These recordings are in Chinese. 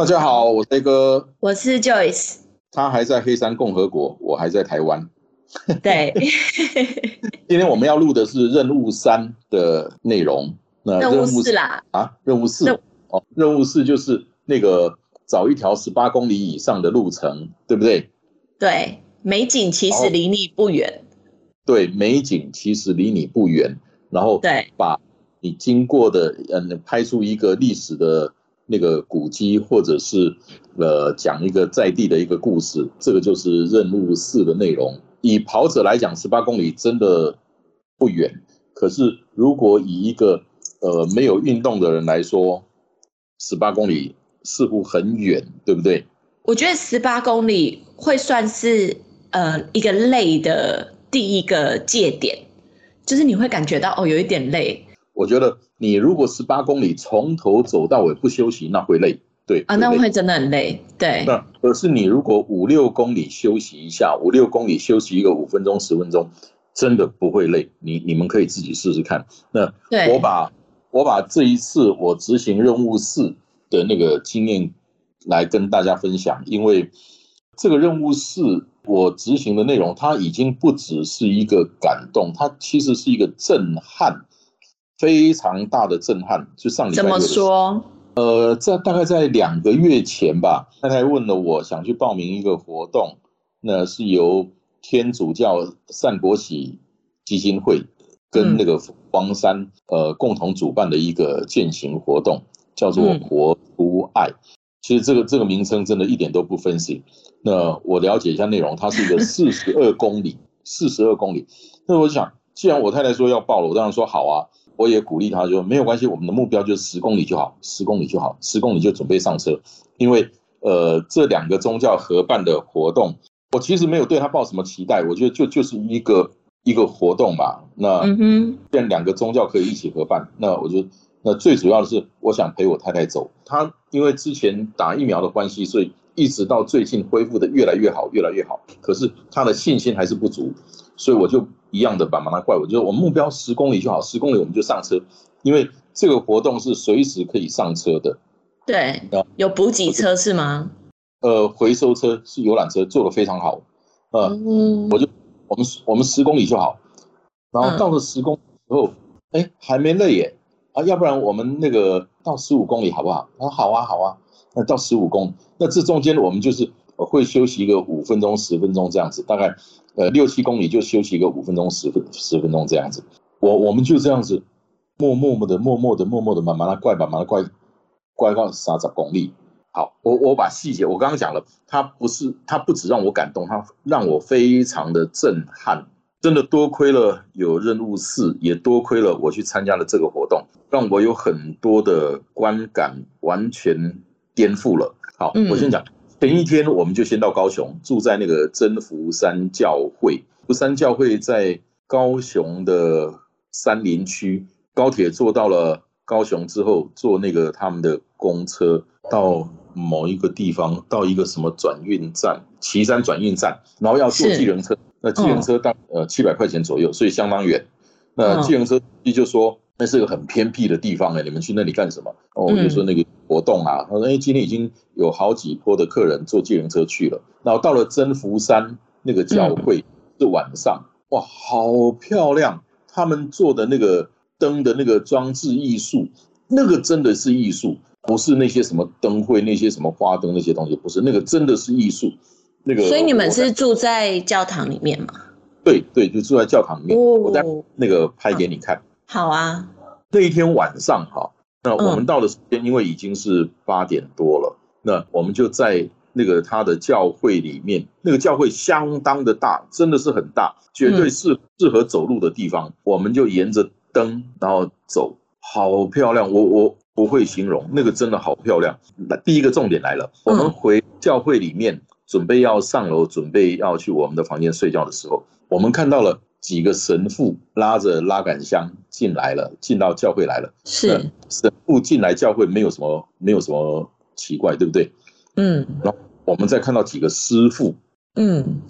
大家好，我是黑哥，我是 Joyce。他还在黑山共和国，我还在台湾。对，今天我们要录的是任务三的内容。那任务四啦啊，任务四哦，任务四就是那个找一条十八公里以上的路程，对不对？对，美景其实离你不远。对，美景其实离你不远。然后对，把你经过的嗯，拍出一个历史的。那个古迹，或者是呃讲一个在地的一个故事，这个就是任务四的内容。以跑者来讲，十八公里真的不远，可是如果以一个呃没有运动的人来说，十八公里似乎很远，对不对？我觉得十八公里会算是呃一个累的第一个界点，就是你会感觉到哦有一点累。我觉得。你如果十八公里从头走到尾不休息，那会累，对啊，那会真的很累，对。那可是你如果五六公里休息一下，五六公里休息一个五分钟十分钟，真的不会累。你你们可以自己试试看。那我把我把这一次我执行任务四的那个经验来跟大家分享，因为这个任务四我执行的内容，它已经不只是一个感动，它其实是一个震撼。非常大的震撼，就上礼拜怎么说？呃，在大概在两个月前吧，太太问了我想去报名一个活动，那是由天主教善国喜基金会跟那个黄山呃共同主办的一个践行活动，叫做活出爱。其实这个这个名称真的一点都不分析。那我了解一下内容，它是一个 四十二公里，四十二公里。那我想，既然我太太说要报了，我当然说好啊。我也鼓励他，说没有关系，我们的目标就是十公里就好，十公里就好，十公里就准备上车。因为呃，这两个宗教合办的活动，我其实没有对他抱什么期待，我觉得就就是一个一个活动吧。那既然两个宗教可以一起合办，那我就那最主要的是，我想陪我太太走。她因为之前打疫苗的关系，所以一直到最近恢复的越来越好，越来越好。可是她的信心还是不足，所以我就。一样的把，马拉怪我，就是我们目标十公里就好，十公里我们就上车，因为这个活动是随时可以上车的。对，有补给车是吗？呃，回收车是游览车，做的非常好。呃，我就我们我们十公里就好，然后到了十公里之后，哎，还没累耶啊，要不然我们那个到十五公里好不好？啊，好啊，好啊，那到十五公，那这中间我们就是会休息一个五分钟、十分钟这样子，大概。呃，六七公里就休息个五分钟、十分十分钟这样子，我我们就这样子，默默默的、默默的、默默的，慢慢的怪，慢慢的怪，怪到三十公里。好，我我把细节，我刚刚讲了，他不是他不止让我感动，他让我非常的震撼。真的多亏了有任务四，也多亏了我去参加了这个活动，让我有很多的观感完全颠覆了。好，我先讲。前一天我们就先到高雄，住在那个真福山教会。福山教会在高雄的山林区，高铁坐到了高雄之后，坐那个他们的公车到某一个地方，到一个什么转运站，岐山转运站，然后要坐计程车。那计程车大呃七百块钱左右，所以相当远。那计程车司机就说。那是个很偏僻的地方哎，你们去那里干什么？哦，我就说那个活动啊。他说：“哎，今天已经有好几波的客人坐自行车去了。然后到了真福山那个教会是晚上，哇，好漂亮！他们做的那个灯的那个装置艺术，那个真的是艺术，不是那些什么灯会、那些什么花灯那些东西，不是那个真的是艺术。那个，所以你们是住在教堂里面吗？对对，就住在教堂里面。我在那个拍给你看。好啊，那一天晚上哈，那我们到的时间因为已经是八点多了，那我们就在那个他的教会里面，那个教会相当的大，真的是很大，绝对是适合走路的地方。我们就沿着灯，然后走，好漂亮。我我不会形容，那个真的好漂亮。那第一个重点来了，我们回教会里面，准备要上楼，准备要去我们的房间睡觉的时候，我们看到了几个神父拉着拉杆箱进来了，进到教会来了。是。神父进来教会，没有什么，没有什么奇怪，对不对？嗯，然后我们再看到几个师傅，嗯，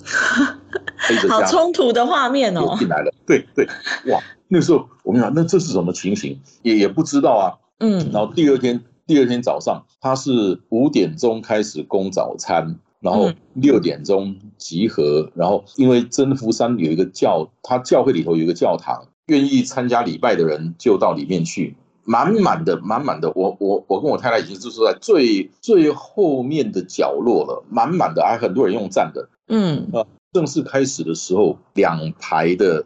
好冲突的画面哦，进来了，对对，哇，那时候我们想，那这是什么情形？也也不知道啊，嗯，然后第二天，第二天早上，他是五点钟开始供早餐，然后六点钟集合，然后因为征服山有一个教，他教会里头有一个教堂，愿意参加礼拜的人就到里面去。满满的，满满的，我我我跟我太太已经就是在最最后面的角落了，满满的，还很多人用站的，嗯，啊，正式开始的时候，两排的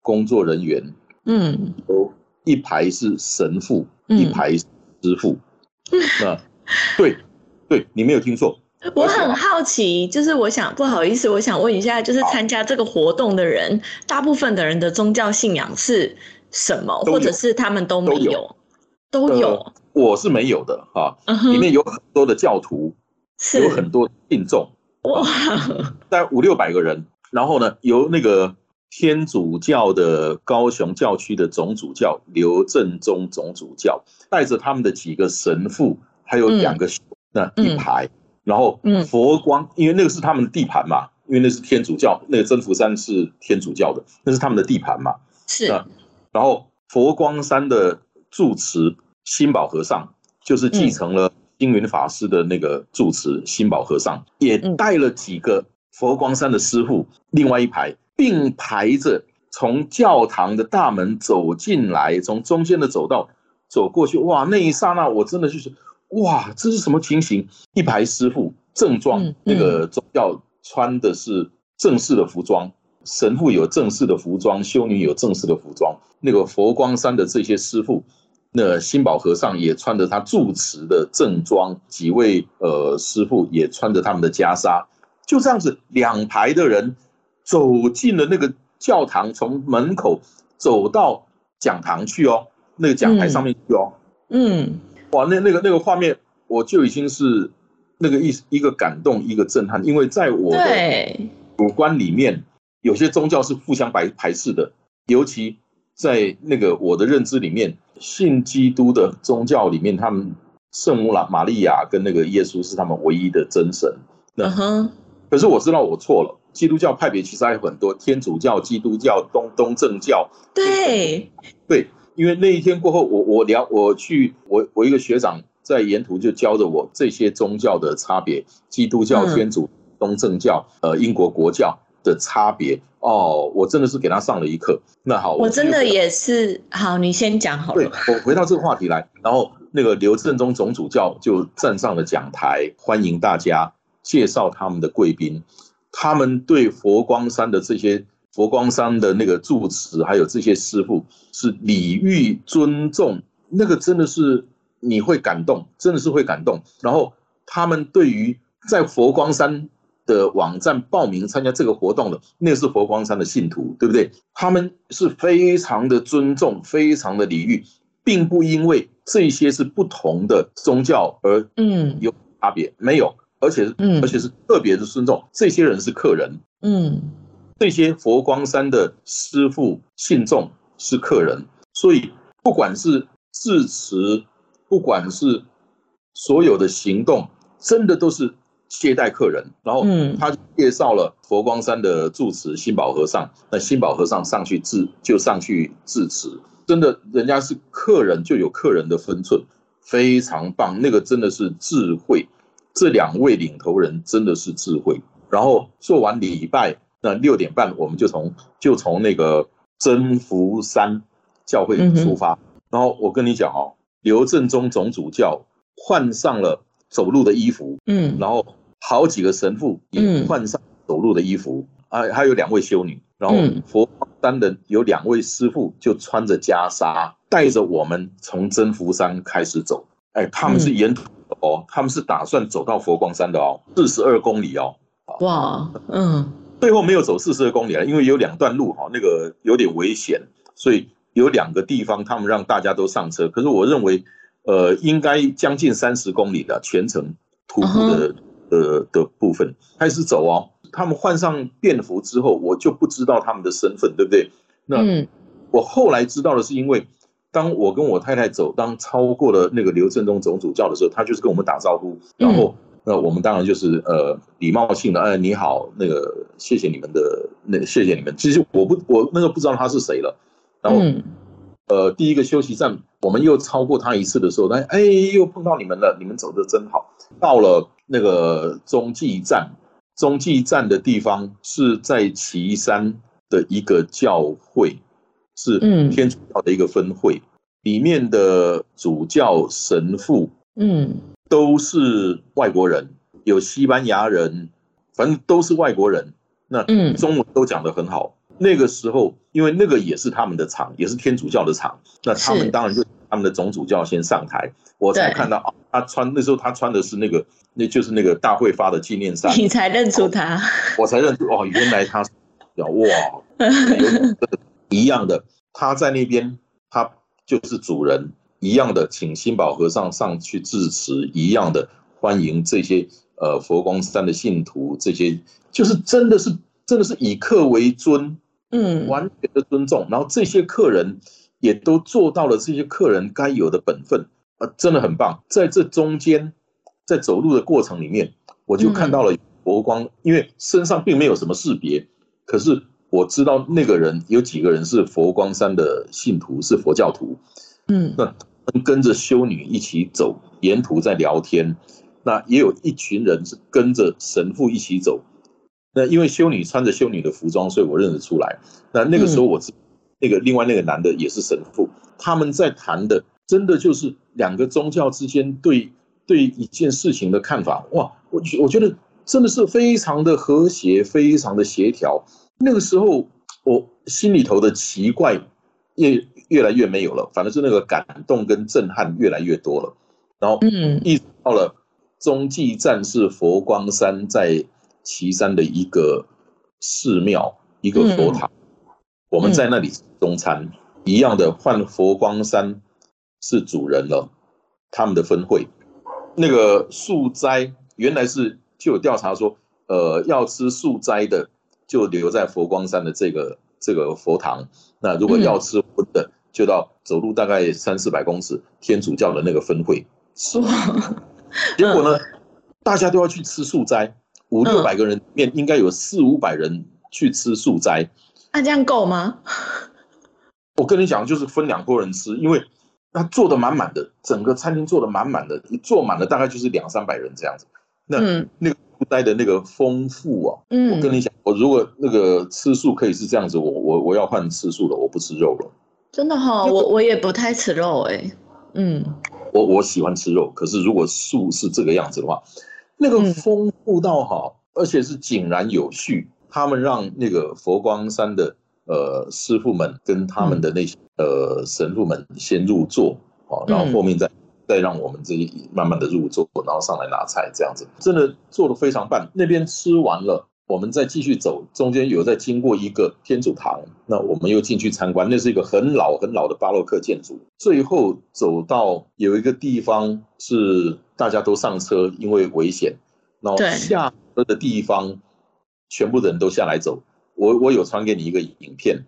工作人员，嗯，都一排是神父，一排师傅，啊，对，对你没有听错，我很好奇，就是我想不好意思，我想问一下，就是参加这个活动的人，大部分的人的宗教信仰是？什么，或者是他们都没有，都有。我是没有的哈，里面有很多的教徒，有很多信众，哇，大概五六百个人。然后呢，由那个天主教的高雄教区的总主教刘正宗总主教带着他们的几个神父，还有两个那一排，然后佛光，因为那个是他们的地盘嘛，因为那是天主教，那个真福山是天主教的，那是他们的地盘嘛，是。然后佛光山的住持新宝和尚，就是继承了星云法师的那个住持新宝和尚，也带了几个佛光山的师傅，另外一排并排着从教堂的大门走进来，从中间的走道走过去。哇，那一刹那我真的就是哇，这是什么情形？一排师傅正装，那个宗教穿的是正式的服装。神父有正式的服装，修女有正式的服装。那个佛光山的这些师傅，那新宝和尚也穿着他住持的正装，几位呃师傅也穿着他们的袈裟，就这样子两排的人走进了那个教堂，从门口走到讲堂去哦，那个讲台上面去哦。嗯，哇，那那个那个画面，我就已经是那个一一个感动，一个震撼，因为在我的五官里面。有些宗教是互相排排斥的，尤其在那个我的认知里面，信基督的宗教里面，他们圣母玛、玛利亚跟那个耶稣是他们唯一的真神。嗯哼。可是我知道我错了，基督教派别其实还有很多，天主教、基督教、东东正教。对。对，因为那一天过后，我我聊我去我我一个学长在沿途就教着我这些宗教的差别：基督教、天主、东正教、呃英国国教。的差别哦，我真的是给他上了一课。那好，我真的也是好，你先讲好了。对，我回到这个话题来，然后那个刘正中总主教就站上了讲台，欢迎大家介绍他们的贵宾。他们对佛光山的这些佛光山的那个住持，还有这些师傅是礼遇尊重，那个真的是你会感动，真的是会感动。然后他们对于在佛光山。的网站报名参加这个活动的，那是佛光山的信徒，对不对？他们是非常的尊重，非常的礼遇，并不因为这些是不同的宗教而嗯有差别，没有，而且是而且是特别的尊重。这些人是客人，嗯，这些佛光山的师傅信众是客人，所以不管是致辞，不管是所有的行动，真的都是。接待客人，然后他介绍了佛光山的住持新宝和尚。那新宝和尚上去致就上去致辞，真的，人家是客人就有客人的分寸，非常棒。那个真的是智慧，这两位领头人真的是智慧。然后做完礼拜，那六点半我们就从就从那个真福山教会出发。然后我跟你讲哦，刘正中总主教换上了走路的衣服，嗯，然后。好几个神父也换上走路的衣服，啊，还有两位修女，然后佛山的有两位师傅就穿着袈裟，带着我们从真福山开始走。哎，他们是沿途哦，他们是打算走到佛光山的哦，四十二公里哦。哇，嗯，最后没有走四十二公里了，因为有两段路哈，那个有点危险，所以有两个地方他们让大家都上车。可是我认为，呃，应该将近三十公里的全程徒步的呃的部分开始走哦。他们换上便服之后，我就不知道他们的身份，对不对？那我后来知道的是，因为当我跟我太太走，当超过了那个刘振东总主教的时候，他就是跟我们打招呼，然后。那我们当然就是呃礼貌性的，哎你好，那个谢谢你们的，那谢谢你们。其实我不我那个不知道他是谁了。然后呃第一个休息站，我们又超过他一次的时候，他哎又碰到你们了，你们走的真好。到了那个中继站，中继站的地方是在岐山的一个教会，是天主教的一个分会，里面的主教神父，嗯。都是外国人，有西班牙人，反正都是外国人。那中文都讲得很好。那个时候，因为那个也是他们的场，也是天主教的场，那他们当然就他们的总主教先上台，我才看到啊，他穿那时候他穿的是那个，那就是那个大会发的纪念衫，你才认出他，我才认出哦，原来他哇，一样的，他在那边，他就是主人。一样的，请新宝和尚上去致辞，一样的欢迎这些呃佛光山的信徒，这些就是真的是真的是以客为尊，嗯，完全的尊重。然后这些客人也都做到了这些客人该有的本分，啊，真的很棒。在这中间，在走路的过程里面，我就看到了佛光，因为身上并没有什么识别，可是我知道那个人有几个人是佛光山的信徒，是佛教徒，嗯，那。跟着修女一起走，沿途在聊天。那也有一群人是跟着神父一起走。那因为修女穿着修女的服装，所以我认得出来。那那个时候，我那个另外那个男的也是神父。他们在谈的，真的就是两个宗教之间对对一件事情的看法。哇，我我觉得真的是非常的和谐，非常的协调。那个时候，我心里头的奇怪也。越来越没有了，反正是那个感动跟震撼越来越多了。然后，嗯，一直到了中继站是佛光山在岐山的一个寺庙，一个佛堂。我们在那里中餐，一样的换佛光山是主人了，他们的分会。那个素斋原来是就有调查说，呃，要吃素斋的就留在佛光山的这个这个佛堂。那如果要吃荤的，就到走路大概三四百公尺，天主教的那个分会，结果呢，大家都要去吃素斋，五六百个人面应该有四五百人去吃素斋，那这样够吗？我跟你讲，就是分两拨人吃，因为他坐的满满的，整个餐厅坐的满满的，一坐满了大概就是两三百人这样子。那那个素斋的那个丰富啊，我跟你讲，我如果那个吃素可以是这样子，我我我要换吃素了，我不吃肉了。真的哈，我我也不太吃肉哎，嗯，我我喜欢吃肉，可是如果素是这个样子的话，那个丰富到好，而且是井然有序。他们让那个佛光山的呃师傅们跟他们的那些呃神父们先入座啊，然后后面再再让我们这些慢慢的入座，然后上来拿菜这样子，真的做的非常棒。那边吃完了。我们再继续走，中间有在经过一个天主堂，那我们又进去参观。那是一个很老很老的巴洛克建筑。最后走到有一个地方是大家都上车，因为危险，然后下车的地方全部人都下来走。我我有传给你一个影片，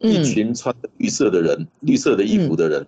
一群穿绿色的人，绿色的衣服的人，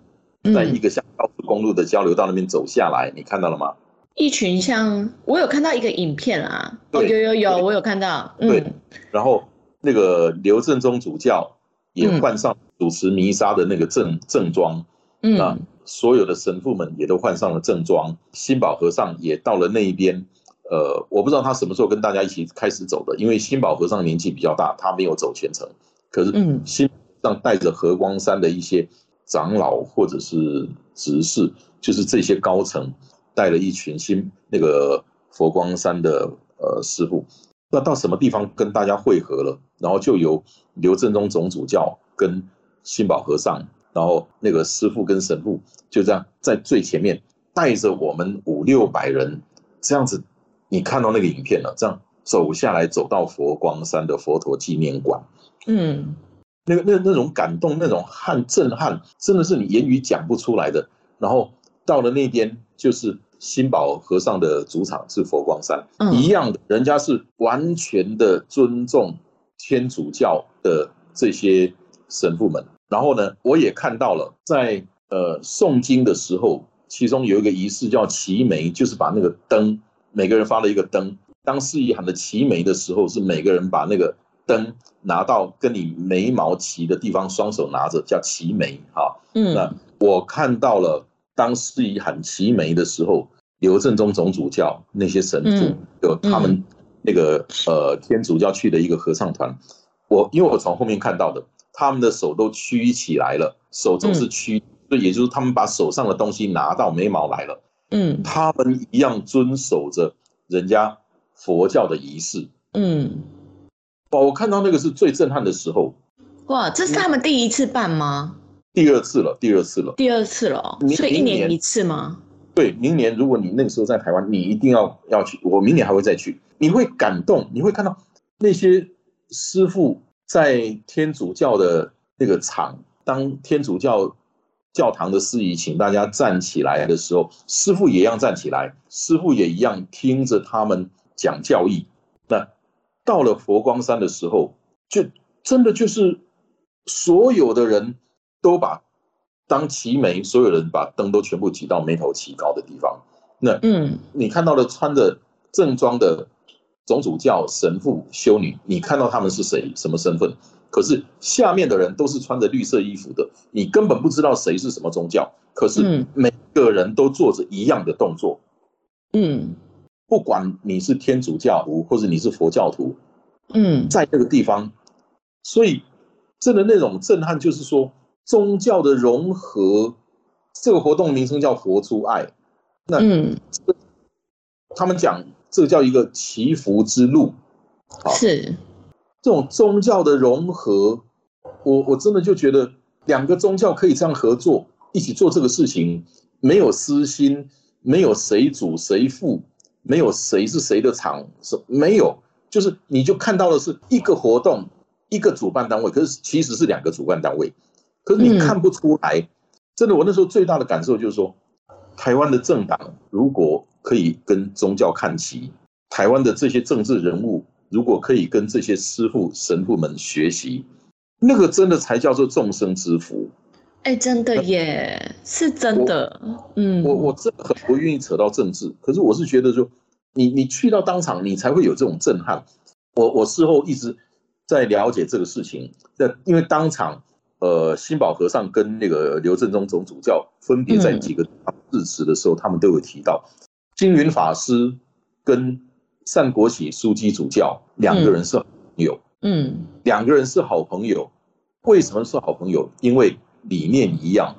在一个下高速公路的交流道那边走下来，你看到了吗？一群像我有看到一个影片啊，哦有有有，我有看到，对，然后那个刘正宗主教也换上主持弥撒的那个正正装，嗯。啊，所有的神父们也都换上了正装，新宝和尚也到了那一边，呃，我不知道他什么时候跟大家一起开始走的，因为新宝和尚年纪比较大，他没有走全程，可是新上带着和光山的一些长老或者是执事，就是这些高层。带了一群新那个佛光山的呃师傅，那到什么地方跟大家汇合了？然后就由刘正中总主教跟新宝和尚，然后那个师傅跟神父就这样在最前面带着我们五六百人这样子，你看到那个影片了，这样走下来，走到佛光山的佛陀纪念馆，嗯，那个那那种感动，那种撼震撼，真的是你言语讲不出来的。然后到了那边，就是新宝和尚的主场是佛光山，一样的，人家是完全的尊重天主教的这些神父们。然后呢，我也看到了，在呃诵经的时候，其中有一个仪式叫齐眉，就是把那个灯，每个人发了一个灯。当司仪喊的齐眉的时候，是每个人把那个灯拿到跟你眉毛齐的地方，双手拿着，叫齐眉。哈，嗯，那我看到了，当司仪喊齐眉的时候，刘正宗总主教那些神父，有他们那个呃天主教去的一个合唱团，我因为我从后面看到的。他们的手都曲起来了，手总是曲，就也就是他们把手上的东西拿到眉毛来了。嗯，他们一样遵守着人家佛教的仪式。嗯，哇，我看到那个是最震撼的时候。哇，这是他们第一次办吗？第二次了，第二次了，第二次了。所以一年一次吗？对，明年如果你那个时候在台湾，你一定要要去。我明年还会再去，你会感动，你会看到那些师傅。在天主教的那个场，当天主教教堂的司仪请大家站起来的时候，师傅也一样站起来，师傅也一样听着他们讲教义。那到了佛光山的时候，就真的就是所有的人都把当齐眉，所有人把灯都全部举到眉头齐高的地方。那嗯，你看到了穿着正装的。总主教、神父、修女，你看到他们是谁、什么身份？可是下面的人都是穿着绿色衣服的，你根本不知道谁是什么宗教。可是每个人都做着一样的动作。嗯，不管你是天主教徒或者你是佛教徒，嗯，在这个地方，所以真的那种震撼，就是说宗教的融合。这个活动名称叫“活出爱”。那嗯，他们讲。这个叫一个祈福之路，好是这种宗教的融合。我我真的就觉得两个宗教可以这样合作，一起做这个事情，没有私心，没有谁主谁负，没有谁是谁的场，是没有，就是你就看到的是一个活动，一个主办单位，可是其实是两个主办单位，可是你看不出来。真的，我那时候最大的感受就是说，台湾的政党如果。可以跟宗教看齐，台湾的这些政治人物，如果可以跟这些师傅神父们学习，那个真的才叫做众生之福。哎，真的耶，是真的。嗯，我我真的很不愿意扯到政治，可是我是觉得说，你你去到当场，你才会有这种震撼。我我事后一直在了解这个事情，那因为当场，呃，新宝和尚跟那个刘正宗总主教分别在几个致辞的时候，他们都有提到。金云法师跟单国喜书记主教两个人是朋友，嗯，两个人是好朋友。为什么是好朋友？因为理念一样，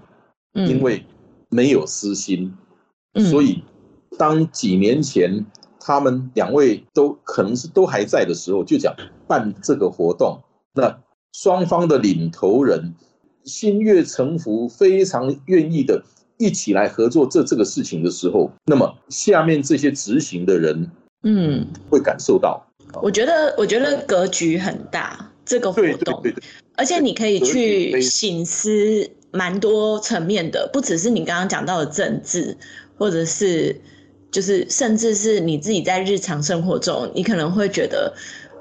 因为没有私心。所以，当几年前他们两位都可能是都还在的时候，就讲办这个活动。那双方的领头人心悦诚服，非常愿意的。一起来合作这这个事情的时候，那么下面这些执行的人，嗯，会感受到。我觉得，我觉得格局很大，这个活动，而且你可以去醒思蛮多层面的，不只是你刚刚讲到的政治，或者是就是甚至是你自己在日常生活中，你可能会觉得。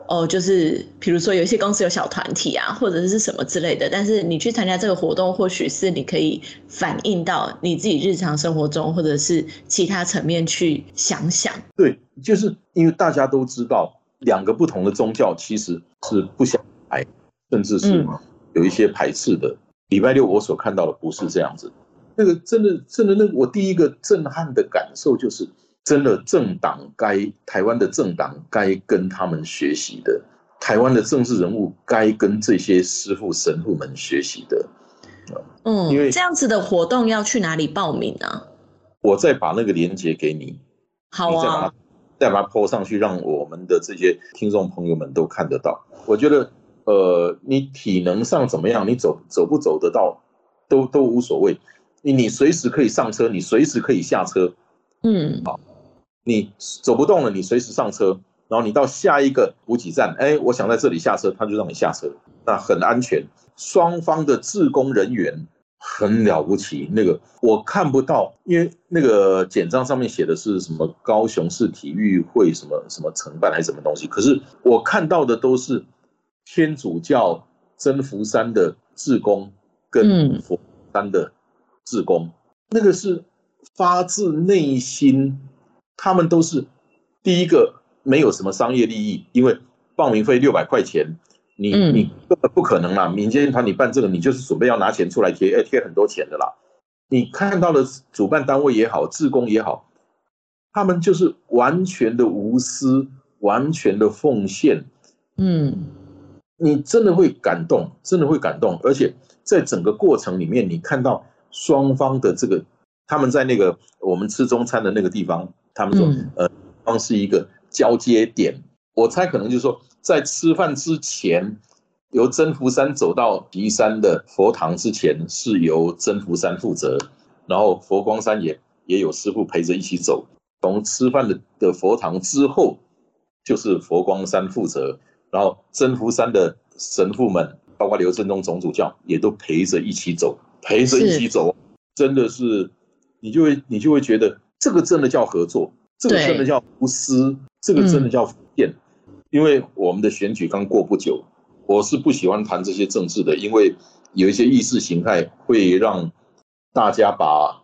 哦，就是比如说有一些公司有小团体啊，或者是什么之类的，但是你去参加这个活动，或许是你可以反映到你自己日常生活中，或者是其他层面去想想。对，就是因为大家都知道，两个不同的宗教其实是不相排，甚至是有一些排斥的。礼拜六我所看到的不是这样子，那个真的真的，那我第一个震撼的感受就是。真的政党该台湾的政党该跟他们学习的，台湾的政治人物该跟这些师傅神父们学习的。嗯，因为这样子的活动要去哪里报名呢？我再把那个链接给你，好啊，再把它抛上去，让我们的这些听众朋友们都看得到。我觉得，呃，你体能上怎么样，你走走不走得到，都都无所谓。你你随时可以上车，你随时可以下车。嗯，好，你走不动了，你随时上车，然后你到下一个补给站，哎，我想在这里下车，他就让你下车，那很安全。双方的自工人员很了不起，那个我看不到，因为那个简章上面写的是什么高雄市体育会什么什么承办还是什么东西，可是我看到的都是天主教真福山的志工跟佛山的志工，那个是发自内心，他们都是第一个没有什么商业利益，因为报名费六百块钱。你你根本不可能啦！民间团体办这个，你就是准备要拿钱出来贴，哎，贴很多钱的啦。你看到的主办单位也好，志工也好，他们就是完全的无私，完全的奉献。嗯，你真的会感动，真的会感动。而且在整个过程里面，你看到双方的这个，他们在那个我们吃中餐的那个地方，他们说，呃，光是一个交接点。我猜可能就是说。在吃饭之前，由真福山走到岐山的佛堂之前，是由真福山负责，然后佛光山也也有师傅陪着一起走。从吃饭的的佛堂之后，就是佛光山负责，然后真福山的神父们，包括刘振东总主教，也都陪着一起走，陪着一起走，真的是，你就会你就会觉得这个真的叫合作，这个真的叫无私，这个真的叫奉献。因为我们的选举刚过不久，我是不喜欢谈这些政治的，因为有一些意识形态会让大家把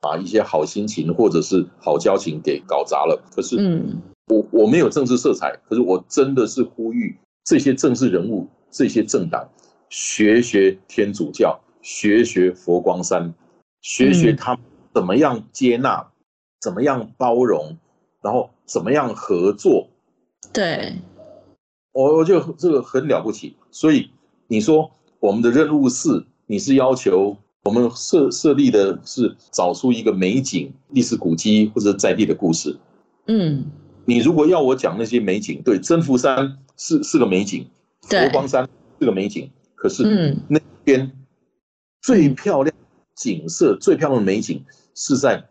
把一些好心情或者是好交情给搞砸了。可是，嗯，我我没有政治色彩，可是我真的是呼吁这些政治人物、这些政党学学天主教，学学佛光山，学学他怎么样接纳，怎么样包容，然后怎么样合作。对，我我就这个很了不起，所以你说我们的任务是，你是要求我们设设立的是找出一个美景、历史古迹或者在地的故事。嗯，你如果要我讲那些美景，对，征服山是是个美景，佛光山是个美景，可是那边最漂亮景色、最漂亮的美景是在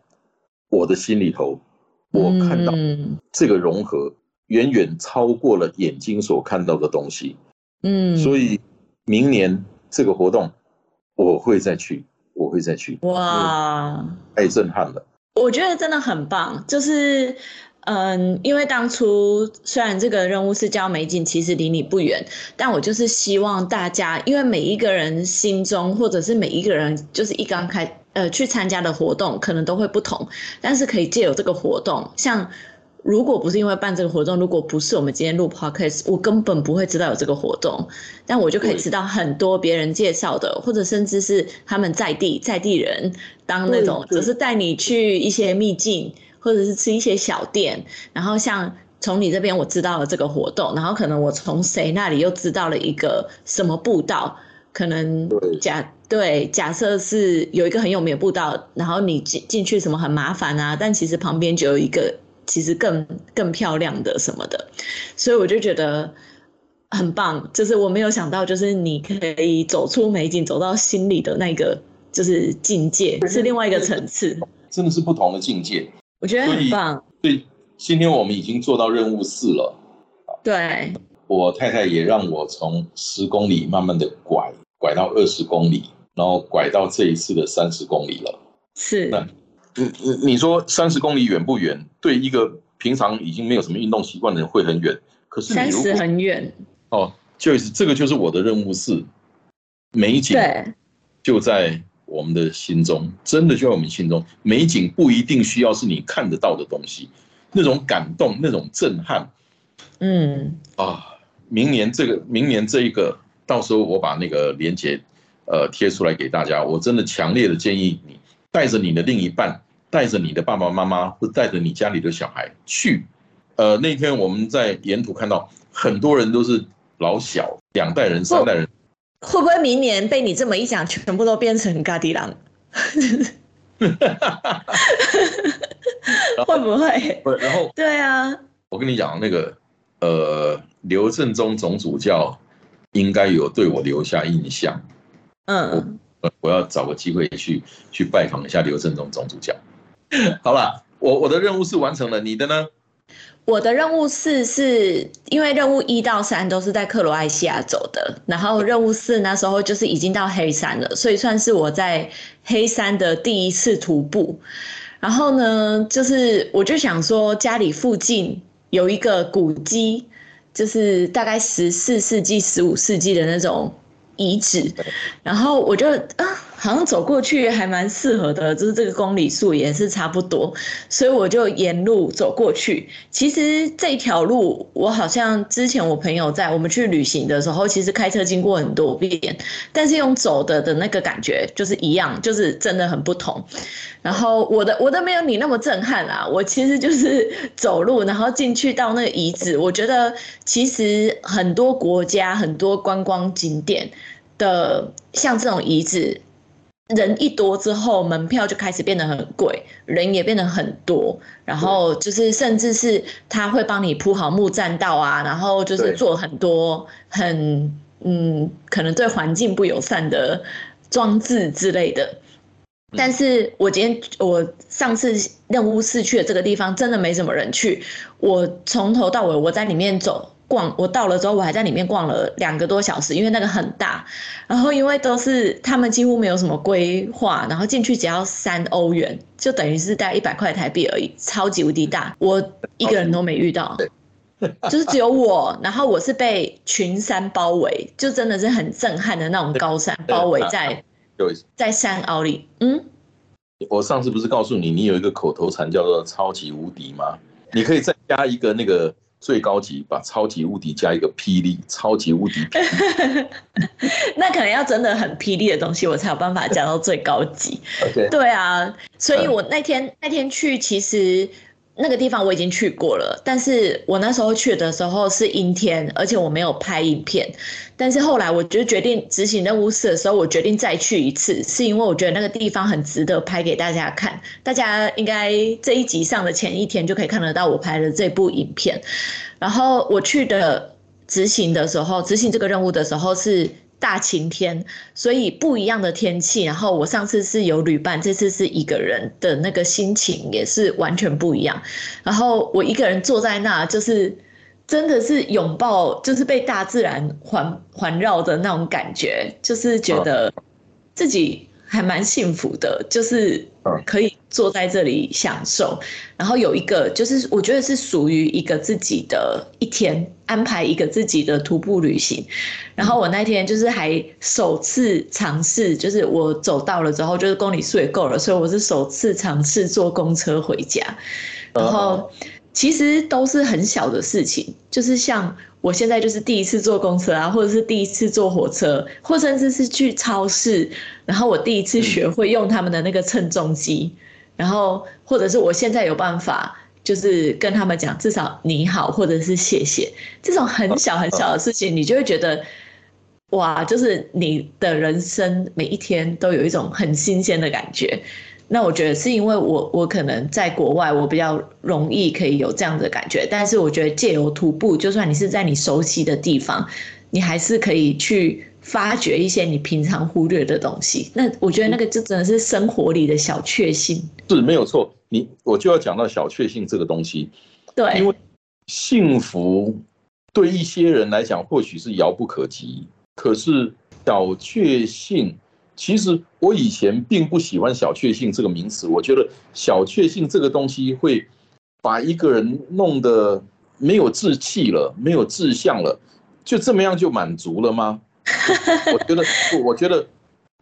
我的心里头，我看到这个融合。远远超过了眼睛所看到的东西，嗯，所以明年这个活动我会再去，我会再去。哇，太震撼了！我觉得真的很棒，就是嗯，因为当初虽然这个任务是教美景，其实离你不远，但我就是希望大家，因为每一个人心中，或者是每一个人，就是一刚开呃去参加的活动，可能都会不同，但是可以借由这个活动，像。如果不是因为办这个活动，如果不是我们今天录 podcast，我根本不会知道有这个活动。但我就可以知道很多别人介绍的，或者甚至是他们在地在地人当那种，只是带你去一些秘境，或者是吃一些小店。然后像从你这边我知道了这个活动，然后可能我从谁那里又知道了一个什么步道，可能假对假设是有一个很有名的步道，然后你进进去什么很麻烦啊，但其实旁边就有一个。其实更更漂亮的什么的，所以我就觉得很棒。就是我没有想到，就是你可以走出美景，走到心里的那个就是境界，是另外一个层次，真的是不同的境界。我觉得很棒。对，今天我们已经做到任务四了。对，我太太也让我从十公里慢慢的拐，拐到二十公里，然后拐到这一次的三十公里了。是。那你你你说三十公里远不远？对一个平常已经没有什么运动习惯的人会很远。可是三十很远哦，就是这个就是我的任务是美景，就在我们的心中，真的就在我们心中。美景不一定需要是你看得到的东西，那种感动，那种震撼，嗯啊，明年这个明年这一个，到时候我把那个链接呃贴出来给大家。我真的强烈的建议你。带着你的另一半，带着你的爸爸妈妈，或带着你家里的小孩去。呃，那天我们在沿途看到很多人都是老小，两代人、三代人。会不会明年被你这么一讲，全部都变成咖喱狼？会不会？不，然后对啊，我跟你讲，那个呃，刘正中总主教应该有对我留下印象。嗯。我要找个机会去去拜访一下刘振中总主教。好了，我我的任务是完成了，你的呢？我的任务四是因为任务一到三都是在克罗埃西亚走的，然后任务四那时候就是已经到黑山了，所以算是我在黑山的第一次徒步。然后呢，就是我就想说，家里附近有一个古迹，就是大概十四世纪、十五世纪的那种遗址，然后我就啊。好像走过去还蛮适合的，就是这个公里数也是差不多，所以我就沿路走过去。其实这条路，我好像之前我朋友在我们去旅行的时候，其实开车经过很多遍，但是用走的的那个感觉就是一样，就是真的很不同。然后我的我都没有你那么震撼啊，我其实就是走路，然后进去到那个遗址，我觉得其实很多国家很多观光景点的像这种遗址。人一多之后，门票就开始变得很贵，人也变得很多，然后就是甚至是他会帮你铺好木栈道啊，然后就是做很多很嗯，可能对环境不友善的装置之类的。但是我今天我上次任务市去的这个地方真的没什么人去，我从头到尾我在里面走。逛我到了之后，我还在里面逛了两个多小时，因为那个很大，然后因为都是他们几乎没有什么规划，然后进去只要三欧元，就等于是带一百块台币而已，超级无敌大，我一个人都没遇到，就是只有我，然后我是被群山包围，就真的是很震撼的那种高山包围在在山坳里。嗯，我上次不是告诉你，你有一个口头禅叫做超级无敌吗？你可以再加一个那个。最高级，把超级无敌加一个霹雳，超级无敌。那可能要真的很霹雳的东西，我才有办法加到最高级。对啊，所以我那天那天去，其实。那个地方我已经去过了，但是我那时候去的时候是阴天，而且我没有拍影片。但是后来我就决定执行任务四的时候，我决定再去一次，是因为我觉得那个地方很值得拍给大家看。大家应该这一集上的前一天就可以看得到我拍的这部影片。然后我去的执行的时候，执行这个任务的时候是。大晴天，所以不一样的天气。然后我上次是有旅伴，这次是一个人的那个心情也是完全不一样。然后我一个人坐在那，就是真的是拥抱，就是被大自然环环绕的那种感觉，就是觉得自己。还蛮幸福的，就是可以坐在这里享受，然后有一个就是我觉得是属于一个自己的一天，安排一个自己的徒步旅行。然后我那天就是还首次尝试，就是我走到了之后，就是公里数也够了，所以我是首次尝试坐公车回家。然后其实都是很小的事情，就是像。我现在就是第一次坐公车啊，或者是第一次坐火车，或甚至是去超市，然后我第一次学会用他们的那个称重机，然后或者是我现在有办法，就是跟他们讲至少你好或者是谢谢，这种很小很小的事情，你就会觉得，哇，就是你的人生每一天都有一种很新鲜的感觉。那我觉得是因为我我可能在国外，我比较容易可以有这样的感觉。但是我觉得借由徒步，就算你是在你熟悉的地方，你还是可以去发掘一些你平常忽略的东西。那我觉得那个就真的是生活里的小确幸。是没有错，你我就要讲到小确幸这个东西。对，因为幸福对一些人来讲或许是遥不可及，可是小确幸。其实我以前并不喜欢“小确幸”这个名词，我觉得“小确幸”这个东西会把一个人弄得没有志气了，没有志向了，就这么样就满足了吗？我觉得，我觉得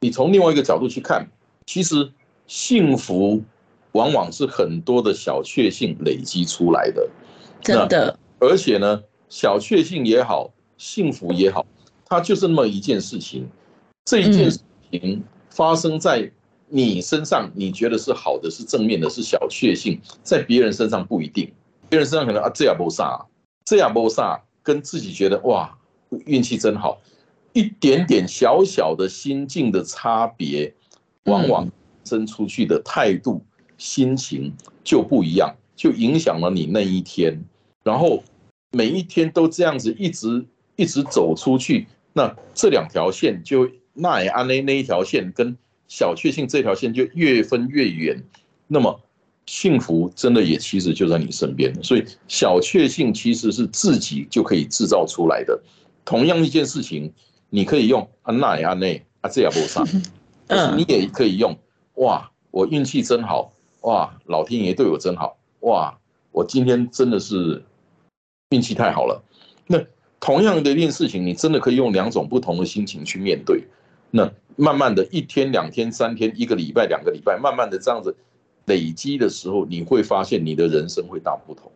你从另外一个角度去看，其实幸福往往是很多的小确幸累积出来的，真的。而且呢，小确幸也好，幸福也好，它就是那么一件事情，这一件事。发生在你身上，你觉得是好的，是正面的，是小确幸，在别人身上不一定，别人身上可能啊这样不煞，这样不煞，跟自己觉得哇运气真好，一点点小小的心境的差别，往往生出去的态度、心情就不一样，就影响了你那一天，然后每一天都这样子一直一直走出去，那这两条线就。那安内那一条线跟小确幸这条线就越分越远，那么幸福真的也其实就在你身边。所以小确幸其实是自己就可以制造出来的。同样一件事情，你可以用安那安内啊这也不上，但是你也可以用哇，我运气真好哇，老天爷对我真好哇，我今天真的是运气太好了。那同样的一件事情，你真的可以用两种不同的心情去面对。那慢慢的一天、两天、三天、一个礼拜、两个礼拜，慢慢的这样子累积的时候，你会发现你的人生会大不同。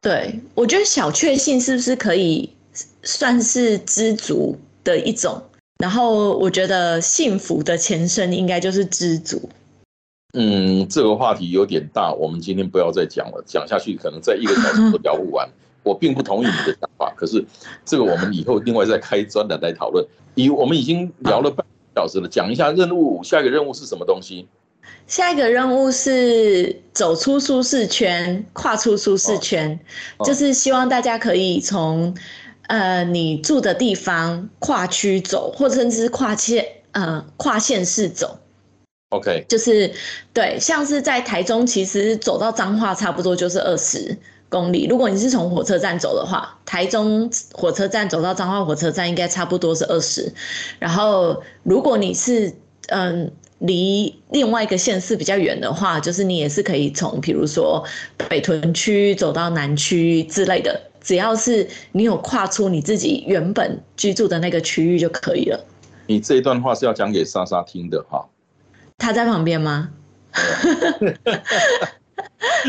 对，我觉得小确幸是不是可以算是知足的一种？然后我觉得幸福的前身应该就是知足。嗯，这个话题有点大，我们今天不要再讲了，讲下去可能在一个小时都聊不完。我并不同意你的想法，可是这个我们以后另外再开专栏来讨论。以我们已经聊了半小时了，讲一下任务，下一个任务是什么东西？下一个任务是走出舒适圈，跨出舒适圈，就是希望大家可以从呃你住的地方跨区走，或甚至跨县呃跨县市走。OK，就是对，像是在台中，其实走到彰化差不多就是二十。公里，如果你是从火车站走的话，台中火车站走到彰化火车站应该差不多是二十。然后，如果你是嗯离另外一个县市比较远的话，就是你也是可以从比如说北屯区走到南区之类的，只要是你有跨出你自己原本居住的那个区域就可以了。你这一段话是要讲给莎莎听的哈？他在旁边吗？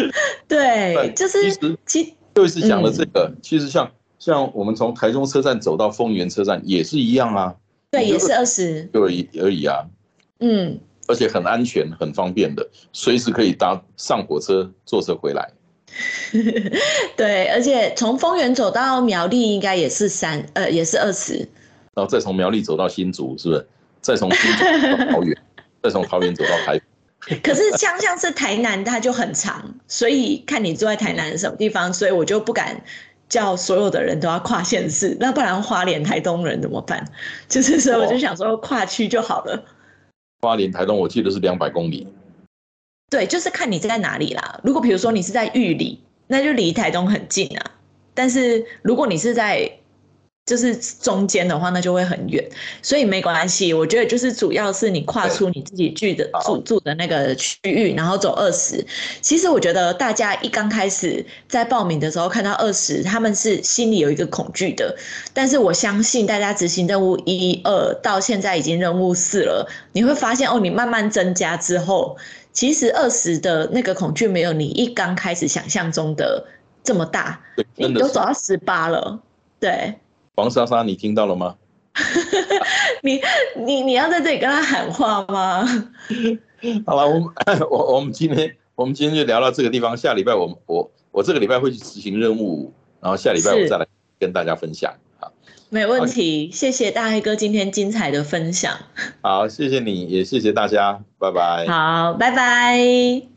对，就是其实其就是讲了这个，其实像像我们从台中车站走到丰原车站也是一样啊，对，也是二十而已而已啊，嗯，而且很安全很方便的，随时可以搭上火车坐车回来。对，而且从丰原走到苗栗应该也是三呃也是二十，然后再从苗栗走到新竹是不是？再从新竹到桃园，再从桃园走到台。可是像像是台南，它就很长，所以看你住在台南什么地方，所以我就不敢叫所有的人都要跨县市，那不然花莲台东人怎么办？就是所以，我就想说跨区就好了。花莲台东，我记得是两百公里。对，就是看你在哪里啦。如果比如说你是在玉里，那就离台东很近啊。但是如果你是在就是中间的话，那就会很远，所以没关系。我觉得就是主要是你跨出你自己住的住住的那个区域，然后走二十。其实我觉得大家一刚开始在报名的时候看到二十，他们是心里有一个恐惧的。但是我相信大家执行任务一二到现在已经任务四了，你会发现哦，你慢慢增加之后，其实二十的那个恐惧没有你一刚开始想象中的这么大。你都走到十八了，对。黄莎莎，你听到了吗？你你你要在这里跟他喊话吗？好了，我们 我我们今天我们今天就聊到这个地方。下礼拜我我我这个礼拜会去执行任务，然后下礼拜我再来跟大家分享。好，没问题，谢谢大黑哥今天精彩的分享。好，谢谢你也谢谢大家，拜拜。好，拜拜。